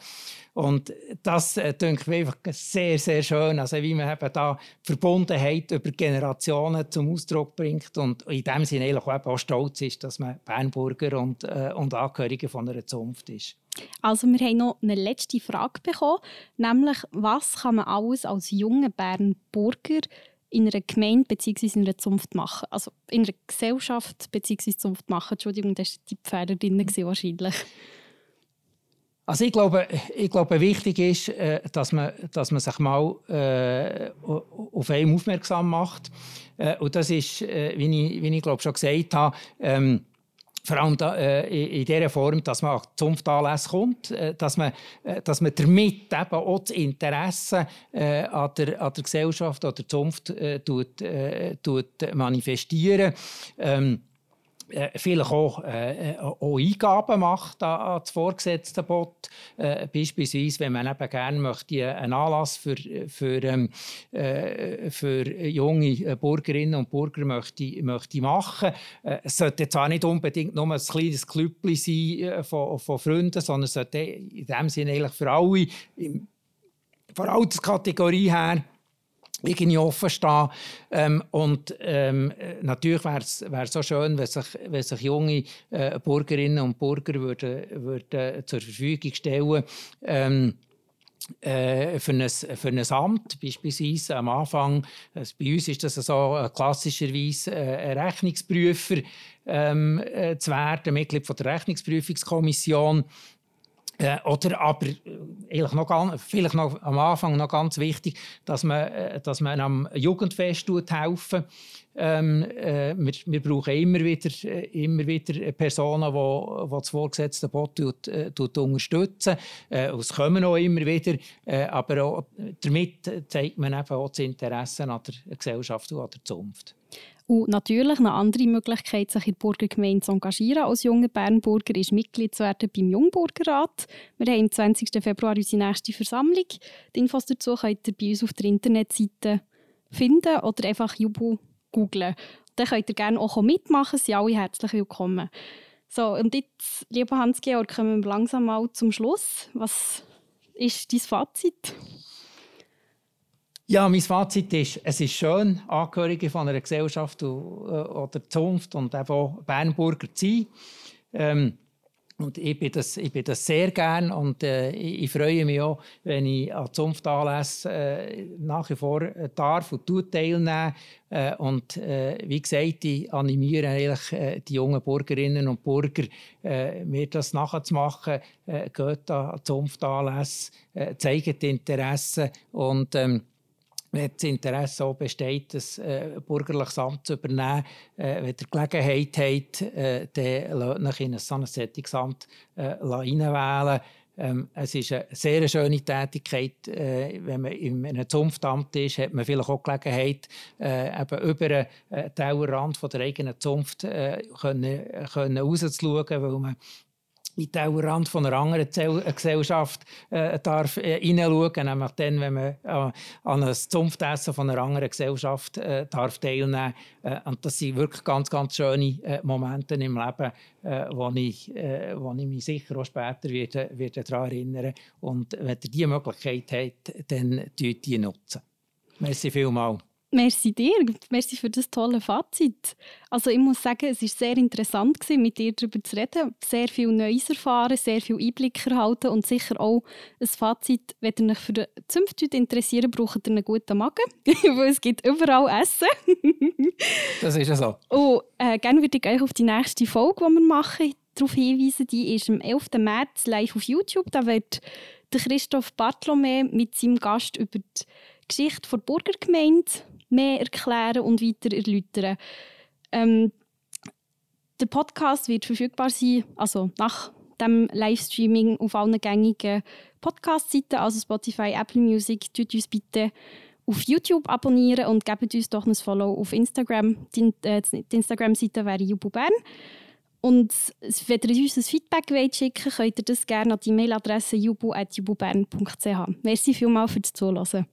Und das äh, denke ich einfach sehr, sehr schön, also wie man eben da Verbundenheit über Generationen zum Ausdruck bringt und in dem Sinne auch stolz ist, dass man Bernburger und, äh, und Angehörige von einer Zunft ist. Also wir haben noch eine letzte Frage bekommen, nämlich was kann man alles als junger Bernburger in einer Gemeinde bzw. in einer Zunft machen? Also in einer Gesellschaft bzw. Zunft machen. Entschuldigung, das war die Pferde drin wahrscheinlich. Also ich glaube, ich glaube wichtig ist, äh, dass man, dass man sich mal äh, auf einen aufmerksam macht. Äh, und das ist, äh, wie, ich, wie ich glaube schon gesagt habe, ähm, vor allem da, äh, in dieser Form, dass man auch Zunftanlässe kommt, äh, dass, man, äh, dass man damit eben auch das Interesse äh, an, der, an der Gesellschaft oder der Zunft äh, tut, äh, tut manifestieren. Ähm, äh, vielleicht auch, äh, auch Eingaben macht an, an das vorgesetzte Bot. Äh, beispielsweise, wenn man eben gerne möchte, einen Anlass für, für, ähm, äh, für junge Bürgerinnen und Bürger möchte, möchte machen. Äh, es sollte zwar nicht unbedingt nur ein kleines Klüppchen sein äh, von, von Freunden, sondern es sollte in dem Sinne eigentlich für alle, von Alterskategorie her, irgendwie offen stehen. Ähm, und ähm, natürlich wäre es so schön, wenn sich, wenn sich junge äh, Bürgerinnen und Bürger würden, würden zur Verfügung stellen ähm, äh, für, ein, für ein Amt, beispielsweise am Anfang, also bei uns ist das so äh, klassischerweise äh, ein Rechnungsprüfer ähm, äh, zu werden, Mitglied von der Rechnungsprüfungskommission. Äh, oder aber äh, noch ganz, vielleicht noch am Anfang noch ganz wichtig, dass man, dass man am Jugendfest helfen ähm, äh, wir, brauchen immer wieder, immer wieder Personen, die, das vorgesetzte Boot tut, äh, tut unterstützen. Es kommen auch immer wieder, aber damit zeigt man eben auch das Interesse an der Gesellschaft und an der Zunft. Und natürlich eine andere Möglichkeit, sich in der Burgergemeinde zu engagieren als junger Bernburger, ist Mitglied zu werden beim Jungburgerrat. Wir haben am 20. Februar unsere nächste Versammlung. Die Infos dazu könnt ihr bei uns auf der Internetseite finden oder einfach Jubu googlen. Dann könnt ihr gerne auch mitmachen, Sie sind alle herzlich willkommen. So, und jetzt, lieber Hans-Georg, kommen wir langsam mal zum Schluss. Was ist dein Fazit? Ja, mein Fazit ist, es ist schön, Angehörige von einer Gesellschaft oder Zunft und auch Bernburger zu sein. Ähm, und ich bin, das, ich bin das sehr gern und äh, ich, freue mich auch, wenn ich an Zunftanlässen äh, nach wie vor äh, darf und teilnehmen äh, Und äh, wie gesagt, ich animiere eigentlich äh, die jungen Bürgerinnen und Bürger, äh, mir das nachzumachen. Äh, geht an Zunftanlässe, äh, zeigt Interesse und ähm, wenn das Interesse auch besteht, das äh, bürgerliches Amt zu übernehmen, äh, wenn ihr Gelegenheit habt, äh, dann lasst euch in ein solches Amt äh, reinwählen. Ähm, es ist eine sehr schöne Tätigkeit. Äh, wenn man in einem Zunftamt ist, hat man vielleicht auch Gelegenheit, äh, eben über den äh, Tellerrand der eigenen Zunft äh, können, können rauszuschauen, weil man in den Tellerrand von einer anderen äh, Gesellschaft äh, darf äh, hineinschauen, nämlich dann, wenn man äh, an einem Zunftessen von einer anderen Gesellschaft äh, darf teilnehmen äh, Und das sind wirklich ganz, ganz schöne äh, Momente im Leben, äh, wo, ich, äh, wo ich mich sicher auch später werde, werde daran erinnern Und wenn ihr diese Möglichkeit habt, dann die nutzen. Merci vielmals. Merci dir, merci für das tolle Fazit. Also ich muss sagen, es war sehr interessant gewesen, mit dir darüber zu reden, sehr viel Neues erfahren, sehr viel Einblick erhalten und sicher auch ein Fazit, wenn ihr euch für die Zunft interessiert, braucht ihr einen guten Magen, weil es gibt überall Essen. das ist ja so. Und äh, gerne würde ich euch auf die nächste Folge, die wir machen, darauf hinweisen. Die ist am 11. März live auf YouTube. Da wird der Christoph Bartolome mit seinem Gast über die Geschichte der Burgergemeinde mehr erklären und weiter erläutern. Ähm, der Podcast wird verfügbar sein, also nach dem Livestreaming auf allen gängigen Podcast-Seiten, also Spotify, Apple Music. Tut uns bitte auf YouTube abonnieren und gebt uns doch ein Follow auf Instagram. Die, äh, die Instagram-Seite wäre Jubu Bern. Und wenn ihr uns ein Feedback wollt schicken könnt ihr das gerne an die Mailadresse jubu.jububern.ch. Merci vielmals fürs Zuhören.